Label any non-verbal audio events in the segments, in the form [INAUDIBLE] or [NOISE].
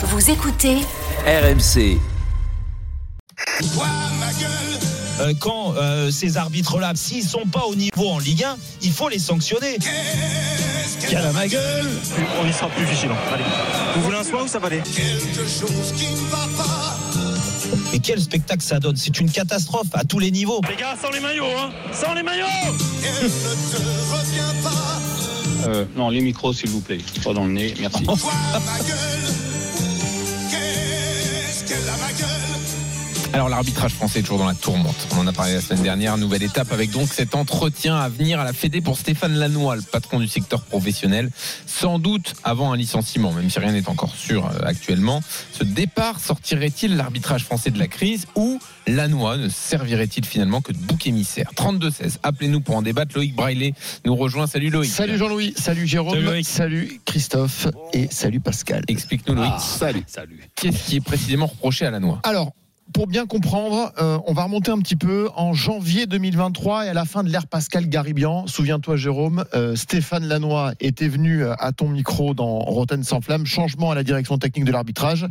Vous écoutez RMC. Euh, quand euh, ces arbitres-là, s'ils sont pas au niveau en Ligue 1, il faut les sanctionner. Quelle à ma gueule On y sera plus vigilant. Allez. Vous voulez un soin ou ça va aller Mais quel spectacle ça donne C'est une catastrophe à tous les niveaux. Les gars, sans les maillots, hein Sans les maillots Euh, non, les micros, s'il vous plaît. Pas dans le nez, merci. Alors l'arbitrage français est toujours dans la tourmente. On en a parlé la semaine dernière. Nouvelle étape avec donc cet entretien à venir à la Fédé pour Stéphane Lannoy, le patron du secteur professionnel. Sans doute avant un licenciement, même si rien n'est encore sûr euh, actuellement. Ce départ sortirait-il l'arbitrage français de la crise ou Lannoy ne servirait-il finalement que de bouc émissaire? 32-16. Appelez-nous pour en débattre. Loïc Braillet nous rejoint. Salut Loïc. Salut Jean-Louis, salut Jérôme, Salut. Christophe et salut Pascal. Explique-nous Loïc. Salut. Salut. Qu'est-ce qui est précisément reproché à Lannoy Alors, pour bien comprendre, euh, on va remonter un petit peu en janvier 2023 et à la fin de l'ère Pascal Garibian. Souviens-toi Jérôme, euh, Stéphane Lannoy était venu euh, à ton micro dans Rotten sans flamme, changement à la direction technique de l'arbitrage.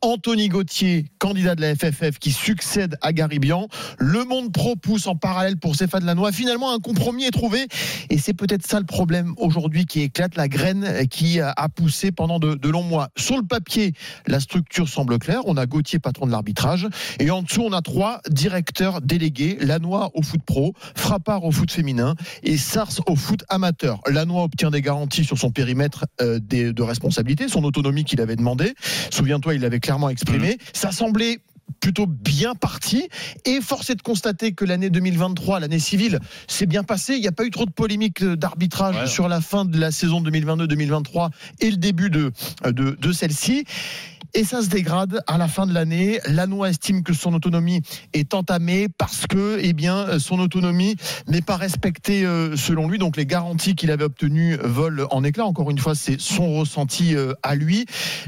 Anthony Gauthier, candidat de la FFF qui succède à Garibian. Le monde pro pousse en parallèle pour Stéphane Lannoy. Finalement, un compromis est trouvé et c'est peut-être ça le problème aujourd'hui qui éclate, la graine qui a poussé pendant de, de longs mois. Sur le papier, la structure semble claire. On a Gauthier, patron de l'arbitrage. Et en dessous, on a trois directeurs délégués Lannoy au foot pro, Frappard au foot féminin et Sars au foot amateur. Lannoy obtient des garanties sur son périmètre euh, des- de responsabilité, son autonomie qu'il avait demandé. Souviens-toi, il l'avait clairement exprimé. Ça semblait plutôt bien parti et force est de constater que l'année 2023, l'année civile, s'est bien passée. Il n'y a pas eu trop de polémiques d'arbitrage Ouais. sur la fin de la saison 2022-2023 et le début de, de, de celle-ci. Et ça se dégrade à la fin de l'année. Lannoy estime que son autonomie est entamée parce que, eh bien, son autonomie n'est pas respectée euh, selon lui. Donc les garanties qu'il avait obtenues volent en éclats. Encore une fois, c'est son ressenti euh, à lui.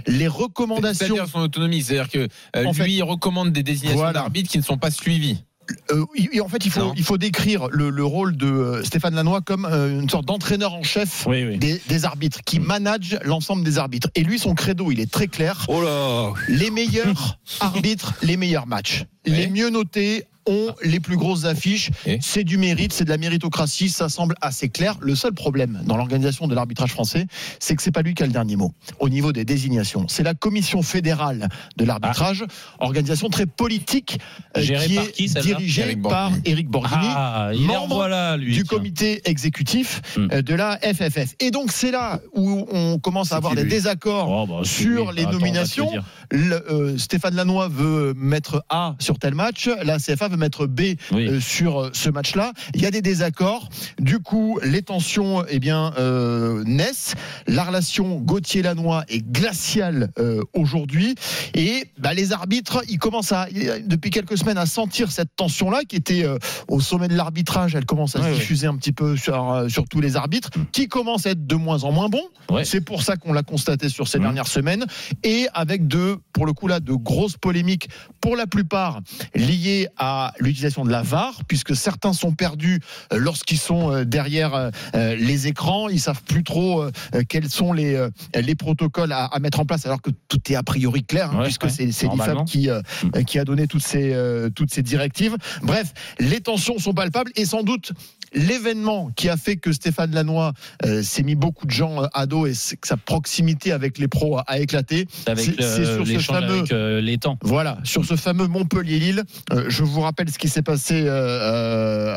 Les recommandations. C'est-à-dire son autonomie, c'est-à-dire que euh, lui fait- il recommande des désignations Voilà. d'arbitres qui ne sont pas suivies. Euh, en fait, il faut, Non. il faut décrire le, le rôle de euh, Stéphane Lannoy comme euh, une sorte d'entraîneur en chef Oui, oui. des, des arbitres, qui manage l'ensemble des arbitres. Et lui, son credo, il est très clair. Oh là Les meilleurs [LAUGHS] arbitres, les meilleurs matchs. Les mieux notés ont les plus grosses affiches. C'est du mérite, c'est de la méritocratie, ça semble assez clair. Le seul problème dans l'organisation de l'arbitrage français, c'est que c'est pas lui qui a le dernier mot au niveau des désignations. C'est la commission fédérale de l'arbitrage, organisation très politique euh, qui par est qui, dirigée par. Éric Borghini Ah, membre voilà, lui. du tiens. comité exécutif Hmm. euh, de la FFF. Et donc c'est là où on commence à avoir des lui désaccords Oh, bah, sur lui. les Attends, nominations. Le- euh, Stéphane Lannoy veut mettre A sur tel match, la CFA veut mettre B Oui. euh, sur euh, ce match-là. Il y a des désaccords. Du coup, les tensions eh bien, euh, naissent. La relation Gauthier-Lannoy est glaciale euh, aujourd'hui. Et bah, les arbitres, ils commencent à, depuis quelques semaines à sentir cette tension-là qui était au sommet de l'arbitrage. Elle commence à Ouais, se ouais. diffuser un petit peu sur, sur tous les arbitres, qui commencent à être de moins en moins bons. Ouais. C'est pour ça qu'on l'a constaté sur ces Mmh. dernières semaines. Et avec de, pour le coup là, de grosses polémiques, pour la plupart liées à l'utilisation de la VAR, puisque certains sont perdus euh, lorsqu'ils sont euh, derrière euh, les écrans. Ils savent plus trop quels sont les, les protocoles à, à mettre en place, alors que tout est a priori clair, hein, Ouais, puisque ouais, c'est c'est l'IFAB qui, euh, qui a donné toutes ces, toutes ces directives. Bref, les tensions sont palpables et sans doute l'événement qui a fait que Stéphane Lannoy euh, s'est mis beaucoup de gens euh, à dos et que sa proximité avec les pros a, a éclaté. C'est sur ce fameux- avec euh, les temps. Voilà, sur ce fameux Montpellier-Lille, je vous rappelle ce qui s'est passé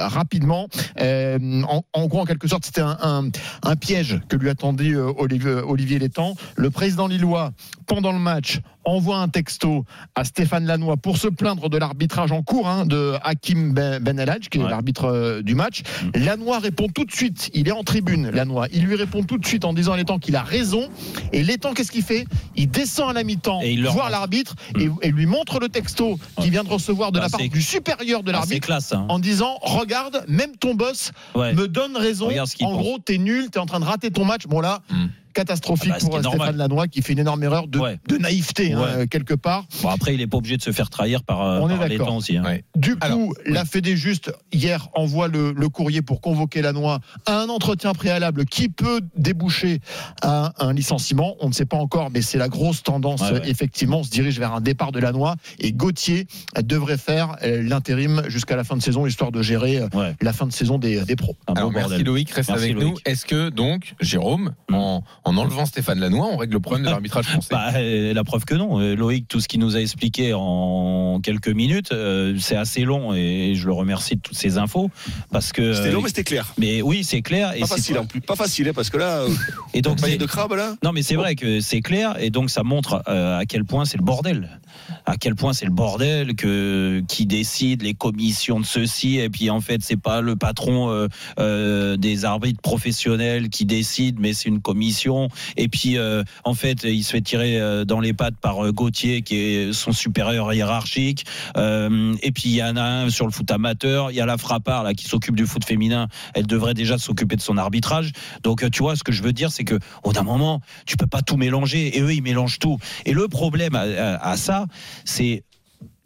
rapidement. En, en gros, en quelque sorte, c'était un, un- un piège que lui attendait Olivier, Olivier Létang. Le président lillois, pendant le match, envoie un texto à Stéphane Lannoy pour se plaindre de l'arbitrage en cours hein, de Hakim Ben, ben qui est Ouais. l'arbitre euh, du match. Lannoy répond tout de suite, il est en tribune, Lannoy, il lui répond tout de suite en disant à Létang qu'il a raison. Et Létang, qu'est-ce qu'il fait? Il descend à la mi-temps, voir l'arbitre et, et lui montre le texto qu'il vient de recevoir de Ah, la part du supérieur de l'arbitre hein. en disant regarde, même ton boss Ouais. me donne raison. En pense. gros, t'es nul, t'es en train de rater ton match. Bon là, Hmm. Catastrophique Ah bah, pour Stéphane normal. Lannoy qui fait une énorme erreur de, Ouais. de naïveté hein, quelque part. Bon, après, il est pas obligé de se faire trahir par, euh, On est par les d'accord. temps aussi. hein. Ouais. Du coup, Alors, la Fédé juste hier envoie le, le courrier pour convoquer Lannoy à un entretien préalable qui peut déboucher à un licenciement. On ne sait pas encore, mais c'est la grosse tendance. Ouais, ouais. Effectivement, on se dirige vers un départ de Lannoy et Gauthier devrait faire euh, l'intérim jusqu'à la fin de saison, histoire de gérer euh, Ouais. la fin de saison des, des pros. Un merci bordel. Loïc, reste Merci, avec Loïc. nous. Est-ce que donc, Jérôme, Mm. en, en enlevant Stéphane Lannoy, on règle le problème de l'arbitrage français [LAUGHS] Bah, euh, la preuve que non. Euh, Loïc, tout ce qu'il nous a expliqué en quelques minutes, euh, c'est assez long et je le remercie de toutes ces infos parce que. C'était long, mais c'était clair. mais oui, c'est clair. Et Pas c'est- facile en plus. Pas facile, hein, parce que là, [LAUGHS] Et donc, de crabe là. Non, mais c'est vrai que c'est clair, et donc ça montre euh, à quel point c'est le bordel. À quel point c'est le bordel que qui décide les commissions de ceci, et puis en fait c'est pas le patron euh, euh, des arbitres professionnels qui décide, mais c'est une commission. Et puis euh, en fait il se fait tirer euh, dans les pattes par euh, Gauthier qui est son supérieur hiérarchique. Et puis il y en a un sur le foot amateur, il y a la frappard là qui s'occupe du foot féminin. Elle devrait déjà s'occuper de son arbitrage. Donc tu vois ce que je veux dire, c'est que au d'un moment tu peux pas tout mélanger et eux ils mélangent tout. Et le problème à ça, c'est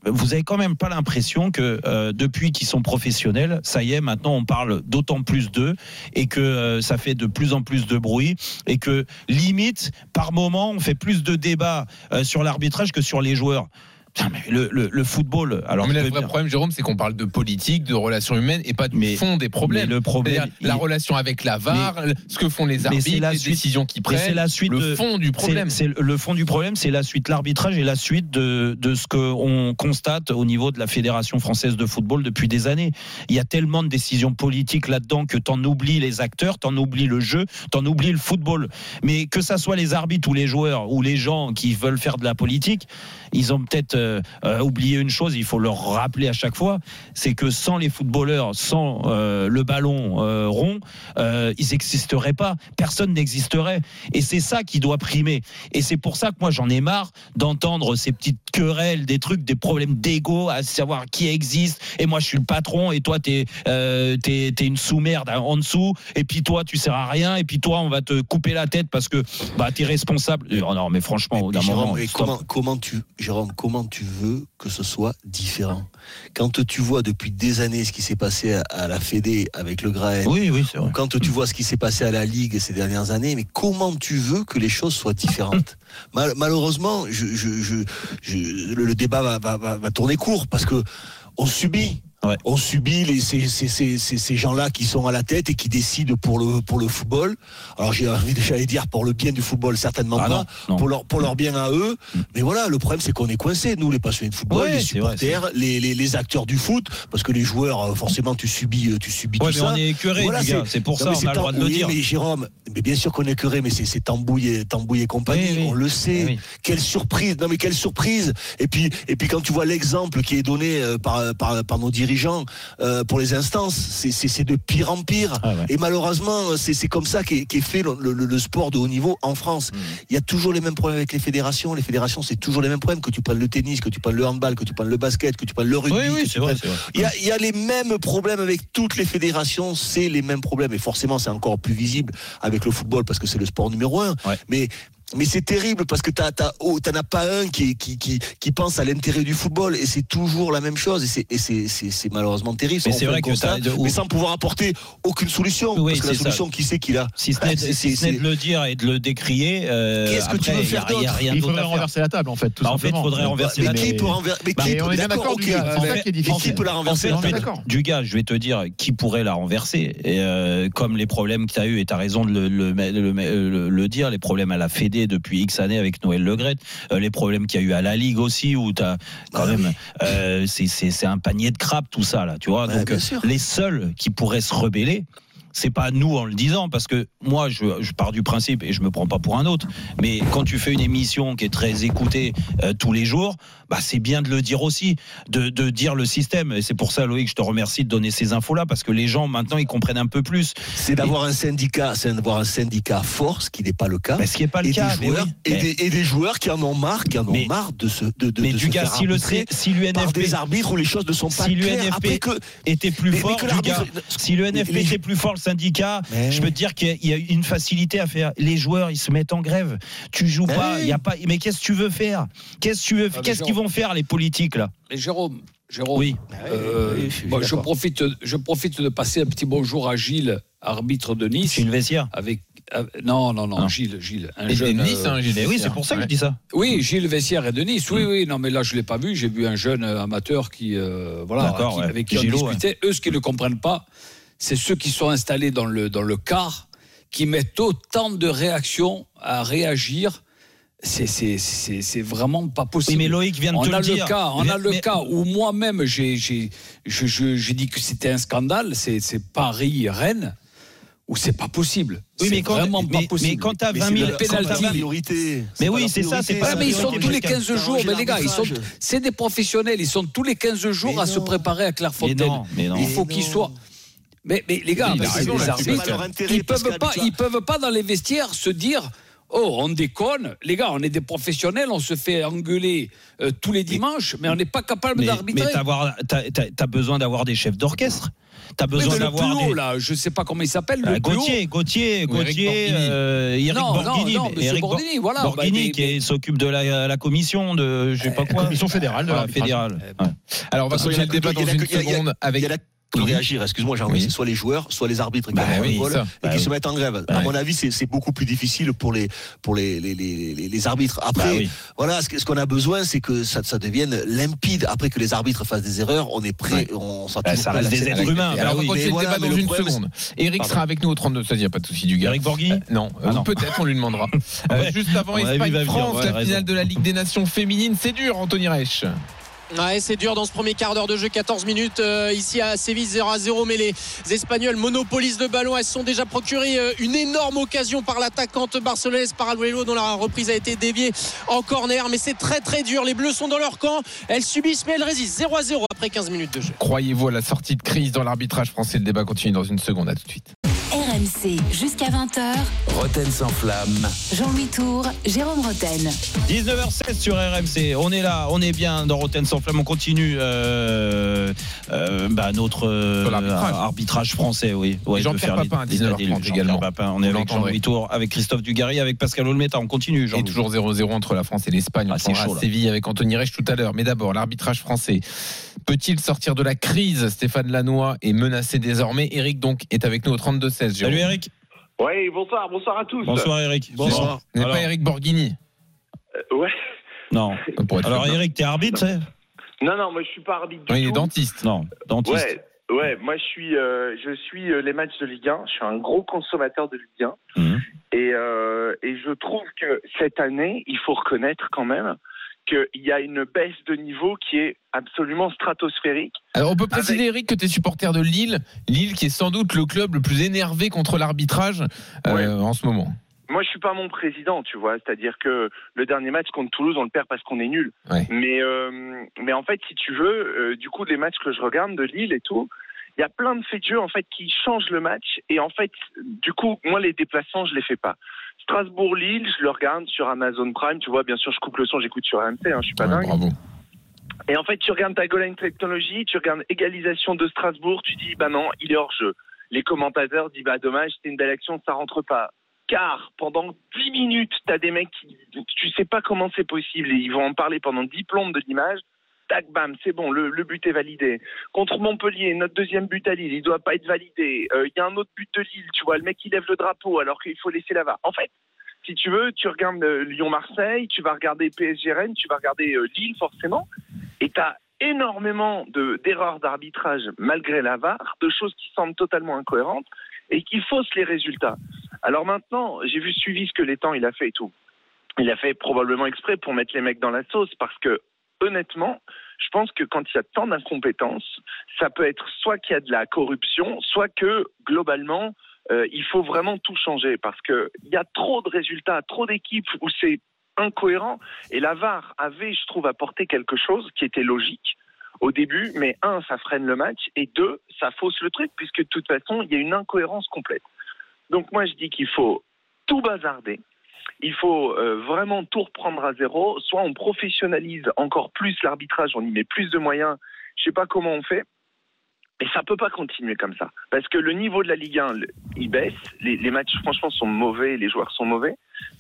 vous avez quand même pas l'impression que euh, depuis qu'ils sont professionnels, ça y est, maintenant on parle d'autant plus d'eux et que euh, ça fait de plus en plus de bruit et que limite par moment on fait plus de débats euh, sur l'arbitrage que sur les joueurs. Mais le, le- le football, alors mais le vrai bien- problème, Jérôme, c'est qu'on parle de politique, de relations humaines et pas du Mais- fond des problèmes. mais le problème, la relation avec la VAR, ce que font les arbitres, la les suite- décisions qu'ils mais c'est prennent, la suite le fond du problème. C'est c'est le fond du problème, c'est la suite, l'arbitrage et la suite de, de ce qu'on constate au niveau de la Fédération française de football depuis des années. Il y a tellement de décisions politiques là-dedans que t'en oublies les acteurs, t'en oublies le jeu, t'en oublies le football. Mais que ça soit les arbitres ou les joueurs ou les gens qui veulent faire de la politique, ils ont peut-être euh, euh, oublié une chose, il faut leur rappeler à chaque fois, c'est que sans les footballeurs, sans euh, le ballon euh, rond, ils n'existeraient pas. Personne n'existerait. Et c'est ça qui doit primer. Et c'est pour ça que moi j'en ai marre d'entendre ces petites querelles, des trucs, des problèmes d'ego, à savoir qui existe. Et moi je suis le patron et toi t'es t'es t'es une sous-merde en dessous. Et puis toi tu sers à rien. Et puis toi on va te couper la tête parce que bah t'es responsable. Oh non mais franchement d'un moment. comment, comment tu, Jérôme, comment tu veux que ce soit différent Quand tu vois depuis des années ce qui s'est passé à, à la Fédé avec le Graën, Oui oui quand tu vois ce qui s'est passé à la Ligue ces dernières années, mais comment tu veux que les choses soient différentes? Mal- Malheureusement, je, je, je, je- le, le débat va, va, va, va tourner court parce que on subit. Ouais. On subit les, ces, ces, ces, ces, ces gens-là qui sont à la tête et qui décident pour le, pour le football. Alors j'ai envie de j'allais dire pour le bien du football, certainement Ah pas, non, non. Pour, leur, pour leur bien à eux. Mais voilà, le problème c'est qu'on est coincés, nous les passionnés de football, Ouais, les vrai, supporters, les, les, les acteurs du foot, parce que les joueurs, euh, forcément, tu subis, euh, tu subis Ouais, tout mais ça. on est écœuré Voilà. C'est pour Non, ça on c'est a le droit de le dire. mais Jérôme, mais bien sûr qu'on est curé, mais c'est Tambouille et Tambouille et compagnie, Oui, oui. on le sait. Oui. Quelle surprise Non mais quelle surprise Et puis et puis quand tu vois l'exemple qui est donné euh, par, par par nos dirigeants euh, pour les instances, c'est de pire en pire. Ah ouais. Et malheureusement, c'est c'est comme ça qu'est qu'est fait le, le- le sport de haut niveau en France. Il y a toujours les mêmes problèmes avec les fédérations. Les fédérations, c'est toujours les mêmes problèmes. Que tu prennes le tennis, que tu prennes le handball, que tu prennes le basket, que tu prennes le rugby. Oui oui vrai vrai. il y, a, il y a les mêmes problèmes avec toutes les fédérations, c'est les mêmes problèmes. Et forcément, c'est encore plus visible avec le football parce que c'est le sport numéro un. Ouais. Mais mais c'est terrible parce que t'as t'as oh, t'en as pas un qui qui qui, qui pense à l'intérêt du football et c'est toujours la même chose et c'est et c'est c'est c'est malheureusement terrible. Mais c'est vrai un que constat, t'as- mais sans pouvoir apporter aucune solution. Oui, parce que la ça. solution, qui c'est qu'il a? Si ce n'est C'est- si ce c'est- n'est de le dire et de le décrier, euh, Qu'est-ce que tu veux il y a- faire il y a d'autre? rien Il faudrait renverser la table en fait. Tout Bah, en fait, simplement. faudrait renverser mais la qui mais- peut renverser Mais Bah, qui peut d'accord, ok, ça est mais qui peut la renverser. Du gars, je vais te dire qui pourrait la renverser? Euh, comme les problèmes que tu as eu, et tu as raison de le- le dire, les problèmes à la Fédé depuis X années avec Noël Legrette, euh, les problèmes qu'il y a eu à la Ligue aussi, où tu as quand Ah même. euh, c'est- c'est c'est un panier de crabes, tout ça, là, tu vois. Ouais, Donc, euh, les seuls qui pourraient se rebeller, c'est pas nous en le disant, parce que moi, je, je pars du principe, et je me prends pas pour un autre, mais quand tu fais une émission qui est très écoutée euh, tous les jours, bah, c'est bien de le dire aussi, de, de dire le système. Et c'est pour ça, Loïc, je te remercie de donner ces infos-là, parce que les gens, maintenant, ils comprennent un peu plus. C'est d'avoir un syndicat, c'est d'avoir un syndicat fort, ce qui n'est pas le cas. Mais ce qui n'est pas le et, cas. des mais joueurs, oui. et, Mais- des, et des joueurs qui en ont marre, qui en ont Mais- marre de se, de, de, mais de du se gars, faire si le si par l'UNFP des arbitres où les choses ne sont pas Si claires. l'UNFP Après que, était plus mais- mais fort, que du gars, si le NFP les- était plus fort, syndicat, Mais- je peux te dire qu'il y a- une facilité à faire. Les joueurs, ils se mettent en grève. Tu joues Mais pas, oui. il y a pas. Mais qu'est-ce que tu veux faire? Qu'est-ce que tu veux Ah, Qu'est-ce qu'ils Jérôme- vont faire les politiques là? Mais Jérôme, Jérôme, Oui. euh, Oui, je bon, profite, je profite de passer un petit bonjour à Gilles, arbitre de Nice. C'est une vestiaire. Avec, avec- non, non, non, Non. Gilles, Gilles. Un Et jeune, des Nice, euh, hein, Gilles Eh oui, c'est pour ça que Ouais. je dis ça. Oui, Gilles Vessière est de Nice. Oui, oui, non, mais là, je ne l'ai pas vu. J'ai vu un jeune euh, amateur qui, euh, voilà, D'accord, qui- ouais. avec qui on Gillo, discutait. Eux, ce qu'ils ne comprennent pas, c'est ceux qui sont installés dans le, dans le car, qui mettent autant de réactions à réagir. C'est- C'est c'est- c'est vraiment pas Oui, possible. mais Loïc vient de on te a le dire. cas, on a le Mais- cas où moi-même j'ai dit que c'était un scandale. C'est c'est Paris Rennes où c'est pas possible. Oui, mais quand- vraiment mais- pas possible. mais quand t'as Mais 20 c'est 000 le quand penalty. t'as 20 priorité. Mais oui, c'est ça, c'est pas mais ils sont tous les jusqu'à- 15 jours, mais les gars, ils sont, c'est des professionnels, ils sont tous les 15 jours à se préparer à Mais Clairefontaine. non, mais non. Il faut qu'ils soient. Mais, mais les gars, mais raison, là-dessus, arbitres. Ils peuvent pas, ils peuvent pas dans les vestiaires se dire. Oh, on déconne, les gars, on est des professionnels, on se fait engueuler euh, tous les dimanches, mais on n'est pas capable Mais, mais d'arbitrer. t'avoir- t'as t'as besoin d'avoir des chefs d'orchestre. T'as besoin mais le d'avoir plus haut, des. là, je sais pas comment il s'appelle, le haut. Gauthier, Gauthier, Eric Gauthier, Borghini. euh, Eric Non, non, Borghini, non, mais Eric Bor- Borghini, voilà. Borghini Bah, mais- qui s'occupe de la, la commission de je sais pas quoi. Commission fédérale de Voilà, fédérale. Eh, Ouais. Alors, on va a le débat dans il y a une seconde avec. De réagir, excuse-moi, j'ai Oui. envie, c'est soit les joueurs, soit les arbitres qui Bah le oui, ça. et Bah qui oui. se mettent en grève. À Ouais. mon avis, c'est beaucoup plus difficile pour les, pour les, les, les, arbitres. Après, Bah oui. voilà, ce qu'on a besoin, c'est que ça, ça devienne limpide. Après que les arbitres fassent des erreurs, on est prêt, on sera Bah, toujours ça à reste des êtres humains. Bah alors, on Mais le voilà, débat mais dans une problème, seconde. Eric Pardon. sera avec nous au 32 16, il n'y a pas de souci du gars. Eric Borghini Euh, non, Ah non. [LAUGHS] peut-être on lui demandera. [LAUGHS] Euh, juste avant À Espagne-France, la finale de la Ligue des Nations féminine, c'est dur, Anthony Reich. Ouais, c'est dur dans ce premier quart d'heure de jeu, 14 minutes euh, ici à Séville 0 à 0, mais les Espagnols monopolisent le ballon. Elles se sont déjà procuré euh, une énorme occasion par l'attaquante barcelonaise Paraluelo dont la reprise a été déviée en corner, mais c'est très très dur. Les Bleus sont dans leur camp, elles subissent mais elles résistent 0 à 0 après 15 minutes de jeu. Croyez-vous à la sortie de crise dans l'arbitrage français Le débat continue dans une seconde, à tout de suite. RMC jusqu'à 20h. Roten sans flamme. Jean-Louis Tour, Jérôme Roten. 19h16 sur RMC. On est là, on est bien dans Rotten sans flamme. On continue euh, euh, bah, notre euh, arbitrage français, oui. Ouais, Jean-Pierre faire Papin, l'état 19h30 des lieux. Jean-Pierre également. Papin. On est Vous avec. Jean-Louis Tour, avec Christophe Dugarry, avec Pascal Olmeta. On continue, jean Et toujours 0-0 entre la France et l'Espagne. On Ah, c'est prendra chaud. Séville avec Anthony Reich tout à l'heure. Mais d'abord, l'arbitrage français. Peut-il sortir de la crise? Stéphane Lannoy est menacé désormais. Eric, donc, est avec nous au 32-16. Salut Eric. Oui, bonsoir, bonsoir à tous. Bonsoir Eric. Bonsoir. Ce n'est Alors- pas Eric Borghini. Euh, ouais. Non. Alors sûr. Eric, t'es arbitre c'est? Non, non, moi je suis pas arbitre du Non, il est tout. dentiste. Non, dentiste. Ouais, ouais, moi je suis, euh, je suis euh, les matchs de Ligue 1. Je suis un gros consommateur de Ligue 1. Mhm. Et, euh, et je trouve que cette année, il faut reconnaître quand même qu'il y a une baisse de niveau qui est absolument stratosphérique. Alors, on peut préciser, Eric, que tu es supporter de Lille. Lille, qui est sans doute le club le plus énervé contre l'arbitrage euh, Ouais. en ce moment. Moi, je suis pas mon président, tu vois. C'est-à-dire que le dernier match contre Toulouse, on le perd parce qu'on est nul. Ouais. Mais, euh, mais en fait, si tu veux, euh, du coup, les matchs que je regarde de Lille et tout, il y a plein de faits de jeu en fait qui changent le match. Et en fait, du coup, moi, les déplacements, je les fais pas. Strasbourg-Lille, je le regarde sur Amazon Prime. Tu vois, bien sûr, je coupe le son, j'écoute sur RMC. Hein, je suis pas Ouais, dingue. bravo. Et en fait, tu regardes ta goal line technologie, tu regardes égalisation de Strasbourg, tu dis, bah non, il est hors jeu. Les commentateurs disent, bah dommage, c'était une belle action, ça rentre pas. Car pendant 10 minutes, tu as des mecs qui, tu sais pas comment c'est possible et ils vont en parler pendant 10 plombes de l'image. Tac, bam, c'est bon, le, but est validé. Contre Montpellier, notre deuxième but à Lille, il doit pas être validé. Euh, Il y a un autre but de Lille, tu vois, le mec il lève le drapeau alors qu'il faut laisser la VAR. En fait, si tu veux, tu regardes euh, Lyon-Marseille, tu vas regarder PSG Rennes, tu vas regarder euh, Lille forcément, et tu as énormément de- d'erreurs d'arbitrage malgré la VAR, de choses qui semblent totalement incohérentes et qui faussent les résultats. Alors maintenant, j'ai vu suivi ce que l'étang il a fait et tout. Il a fait probablement exprès pour mettre les mecs dans la sauce parce que honnêtement, je pense que quand il y a tant d'incompétences, ça peut être soit qu'il y a de la corruption, soit que globalement, euh, il faut vraiment tout changer parce que il y a trop de résultats, trop d'équipes où c'est incohérent. Et la VAR avait, je trouve, apporté quelque chose qui était logique au début, mais un, ça freine le match, et deux, ça fausse le truc, puisque de toute façon, il y a une incohérence complète. Donc moi, je dis qu'il faut tout bazarder. Il faut euh, vraiment tout reprendre à zéro. Soit on professionnalise encore plus l'arbitrage, on y met plus de moyens. Je sais pas comment on fait. Mais ça peut pas continuer comme ça. Parce que le niveau de la Ligue 1, le- il baisse. Les, les matchs, franchement, sont mauvais. Les joueurs sont mauvais.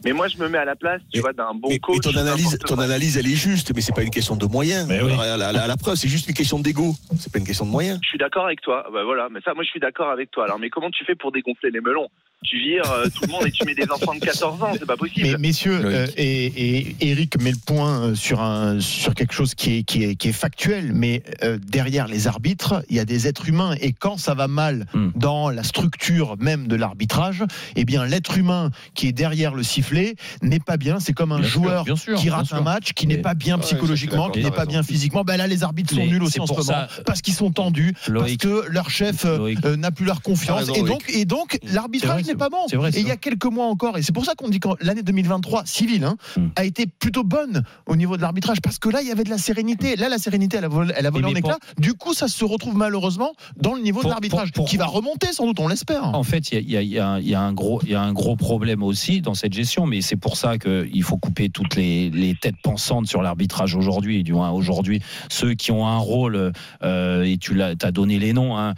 Mais moi, je me mets à la place, tu Mais- vois, d'un bon Mais, coach. mais ton analyse, ton analyse, elle est juste, mais c'est pas une question de moyens. Mais oui. À la, à la- à la preuve, c'est juste une question d'ego. C'est pas une question de moyens. Je suis d'accord avec toi. Bah voilà, mais ça, moi, je suis d'accord avec toi. Alors, mais comment tu fais pour dégonfler les melons? Tu vires euh, tout le monde et tu mets des enfants de 14 ans, c'est pas possible. Mais messieurs, euh, et, et Eric met le point euh, sur un sur quelque chose qui est qui est, qui est factuel, mais euh, derrière les arbitres, il y a des êtres humains et quand ça va mal Hmm. dans la structure même de l'arbitrage, eh bien l'être humain qui est derrière le sifflet n'est pas bien. C'est comme un Bien joueur sûr, qui rate sûr. un match, qui n'est pas bien Ouais, psychologiquement, qui n'est pas bien physiquement. Ben là, les arbitres sont Mais nuls aussi en ce moment ça- parce qu'ils sont tendus, Loïc. parce que leur chef n'a plus leur confiance raison, et donc et donc l'arbitrage n'est pas bon. c'est vrai, Et c'est il y a quelques mois encore, et c'est pour ça qu'on dit que l'année 2023 civile hein, Hmm. a été plutôt bonne au niveau de l'arbitrage parce que là il y avait de la sérénité. Là la sérénité elle a volé, elle a volé Mais en mais éclats. Du coup ça se retrouve malheureusement dans le niveau Pour- de l'arbitrage pour- qui va remonter sans doute, on l'espère. En fait, il y a, y y un gros, il y a un gros problème aussi dans cette gestion, mais c'est pour ça qu'il faut couper toutes les, les têtes pensantes sur l'arbitrage aujourd'hui. Du moins aujourd'hui, ceux qui ont un rôle euh, et tu as donné les noms. Hein,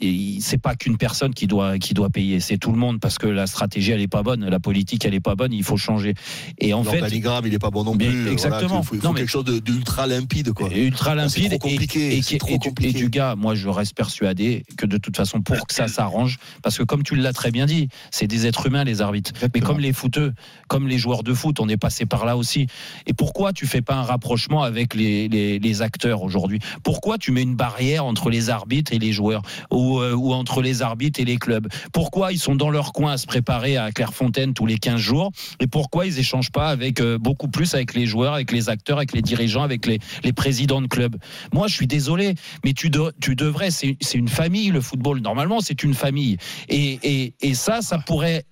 et c'est pas qu'une personne qui doit qui doit payer, c'est tout le monde parce que la stratégie elle est pas bonne, la politique elle est pas bonne, il faut changer. Et en fait, L'organigramme, il est pas bon non plus. exactement. il faut, il faut Non, mais- quelque chose d'ultra limpide, quoi. ultra limpide trop compliqué, et, et, trop et du, compliqué. et du gars moi je reste persuadé que de toute façon pour que ça [COUGHS] s'arrange parce que comme tu l'as très bien dit c'est des êtres humains les arbitres mais comme les footeux comme les joueurs de foot on est passé par là aussi et pourquoi tu fais pas un rapprochement avec les, les, les acteurs aujourd'hui? Pourquoi tu mets une barrière entre les arbitres et les joueurs? Ou, euh, ou entre les arbitres et les clubs pourquoi ils sont dans leur coin à se préparer à Clairefontaine tous les 15 jours et pourquoi ils échangent pas avec euh, beaucoup plus avec les joueurs avec les acteurs avec les dirigeants avec les, les présidents de clubs? Moi, je suis désolé, mais tu, de- tu devrais. C'est une famille, le football. Normalement, c'est une famille. Et, et, et ça, ça pourrait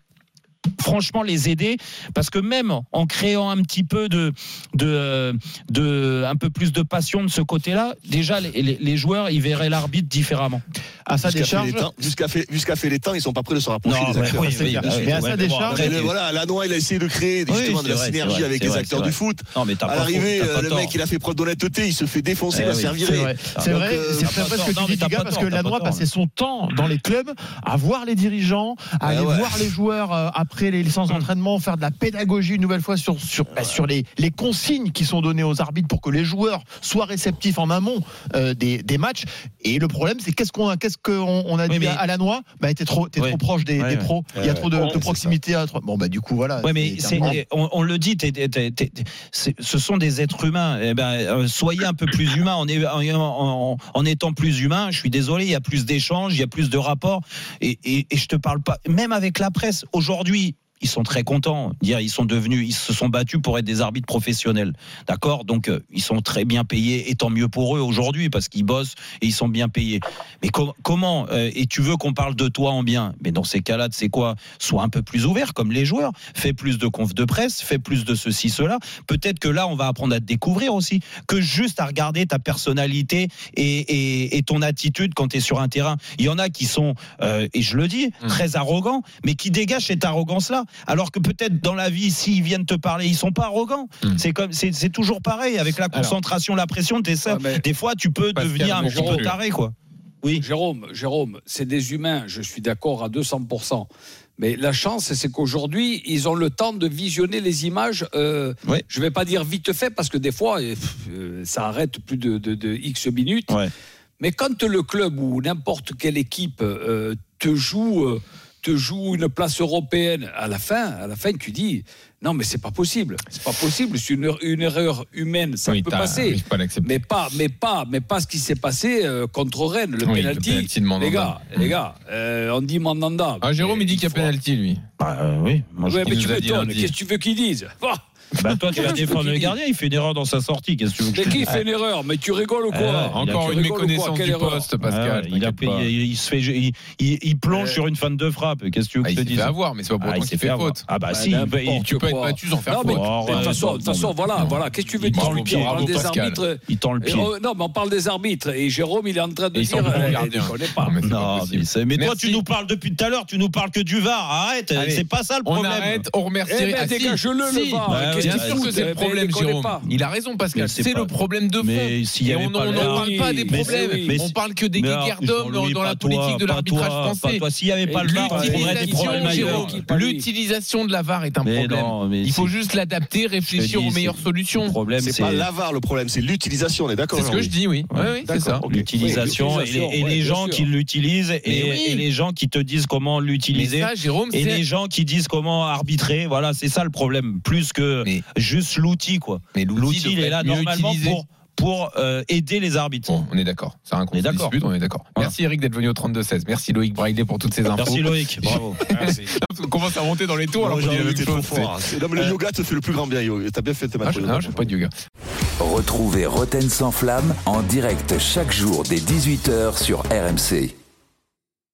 franchement les aider parce que même en créant un petit peu de, de, de un peu plus de passion de ce côté-là, déjà les, les- les joueurs ils verraient l'arbitre différemment. À sa décharge, Jusqu'à fait, jusqu'à fait les temps, ils sont pas prêts de se rapprocher Non, des acteurs. oui, oui, bah oui, Mais à sa décharge, Mais après, le- voilà, Lanois, il a essayé de créer justement c'est de la vrai, c'est synergie vrai, avec c'est les vrai, acteurs c'est du vrai. foot. Non, mais t'as À pas l'arrivée, euh, le tort. mec, il a fait preuve d'honnêteté, il se fait défoncer, Eh il va oui, se faire c'est vrai. C'est euh, très vrai ce que tu dis, pas parce que tort. passait son temps dans les clubs à voir les dirigeants, à aller Ah ouais. voir les joueurs euh, après les licences d'entraînement, faire de la pédagogie une nouvelle fois sur, sur, bah, sur les, les consignes qui sont données aux arbitres pour que les joueurs soient réceptifs en amont euh, des, des matchs. Et le problème, c'est qu'est-ce qu'on a, qu'est-ce qu'on on a Oui, dit mais- à, à Lanois bah, T'es trop, t'es trop proche des, Ouais, des ouais. pros, il y a trop de, Ouais, de c'est proximité. À, bon, bah, du coup, voilà. Ouais, mais c'est- on, on le dit, t'es- ce sont des êtres humains. Eh ben, euh, soyez un peu plus humains. En, est- en- en- en étant plus humain, je suis désolé, il y a plus d'échanges, il y a plus de rapports. Et, et, et je te parle pas, même avec la presse, aujourd'hui. Ils sont très contents. Dire, ils sont devenus, ils se sont battus pour être des arbitres professionnels. D'accord? Donc, euh, ils sont très bien payés et tant mieux pour eux aujourd'hui parce qu'ils bossent et ils sont bien payés. Mais com- comment euh, Et tu veux qu'on parle de toi en bien? Mais dans ces cas-là, c'est quoi? Sois un peu plus ouvert comme les joueurs. Fais plus de conf de presse, fais plus de ceci, cela. Peut-être que là, on va apprendre à te découvrir aussi que juste à regarder ta personnalité et, et- et ton attitude quand tu es sur un terrain. Il y en a qui sont, euh, et je le dis, Mm. très arrogants, mais qui dégagent cette arrogance-là. Alors que peut-être dans la vie, s'ils viennent te parler, ils sont pas arrogants. Mm. C'est comme, c'est toujours pareil avec la Alors. concentration, la pression. t'es ça. Ouais, Des fois, tu peux devenir un petit peu taré, quoi. Oui. Jérôme, Jérôme, c'est des humains, je suis d'accord à 200%. Mais la chance, c'est qu'aujourd'hui, ils ont le temps de visionner les images. euh. Je ne vais pas dire vite fait, parce que des fois, euh, euh, ça arrête plus de, de- de X minutes. Ouais. Mais quand le club ou n'importe quelle équipe euh, te joue, te joue une place européenne, à la fin, à la fin, tu dis non, mais c'est pas possible. C'est pas possible. C'est une, une erreur humaine. Ça Oui, peut passer. oui, pas. Mais pas, mais pas, mais pas ce qui s'est passé euh, contre Rennes, le Oui, le penalty. Les gars, les gars, euh, on dit Mandanda. Ah, Jérôme, il dit qu'il y a penalty, lui. Bah, euh, oui. Moi, je Ouais, mais tu m'étonnes. Qu'est-ce que tu veux qu'ils disent Bah, Bah toi, tu vas défendre le gardien, il fait une erreur dans sa sortie. Qu'est-ce que tu veux que Mais je te qui fait une erreur Mais tu rigoles ou quoi Euh, il a- Encore une méconnaissance Quelle du erreur poste, Ah Pascal. ouais, il, a payé, il se fait, il, il- il plonge Euh, sur une fan de frappe. Qu'est-ce que tu veux Ah, que il je te dise fait avoir, mais c'est pas pour Ah, autant il qu'il s'est fait avoir. faute. Ah bah Bah, si, n'importe il, il- Tu peux être battu sans faire Non, mais faute. Oh, de toute façon, non, de toute façon, non, voilà, voilà. Qu'est-ce que tu veux Il dire On parle des arbitres. il tend le pied. non, mais on parle des arbitres. Et Jérôme, il est en train de dire. euh, gardiens. il connaît pas. Non, mais toi, tu nous parles depuis tout à l'heure, tu nous parles que du VAR. Arrête, c'est pas ça le On problème. arrête, on remercie. Ah, dégage-le, le VAR. Bien sûr que c'est le problème, Jérôme. Il a raison, Pascal. C'est le problème de fond. Et on n'en le- parle pas des problèmes. On parle que des guéguerres d'hommes dans, la politique de l'arbitrage français. S'il n'y avait pas le VAR, L'utilisation, de la VAR est un Mais problème. non, mais Il faut juste l'adapter, réfléchir dis, aux meilleures Le solutions. problème, C'est pas l'avare le problème, c'est l'utilisation, on est d'accord C'est ce que je dis, oui. Oui, oui, c'est ça. l'utilisation Oui, et les, et l'utilisation, les ouais, gens qui l'utilisent et, oui. et les gens qui te disent comment l'utiliser. ça, Jérôme, Et les gens qui disent comment arbitrer, voilà, c'est ça le problème, plus que Mais- juste l'outil, quoi. mais L'outil, il est là normalement pour, pour euh, aider les arbitres. Bon, on est d'accord. C'est un On est d'accord. on est d'accord. Voilà. Merci Eric d'être venu au 32-16. Merci Loïc Braillet pour toutes ces infos. Merci Loïc, [LAUGHS] bravo. [LAUGHS] On commence à monter dans les tours alors qu'on dit la même Jean-Louis, t'es trop chose. fort. C'est- Non, mais le yoga te fait le plus grand bien. T'as bien fait tes Ah, matchs. je fais pas de yoga. Retrouvez Roten sans flamme en direct chaque jour dès 18h sur RMC.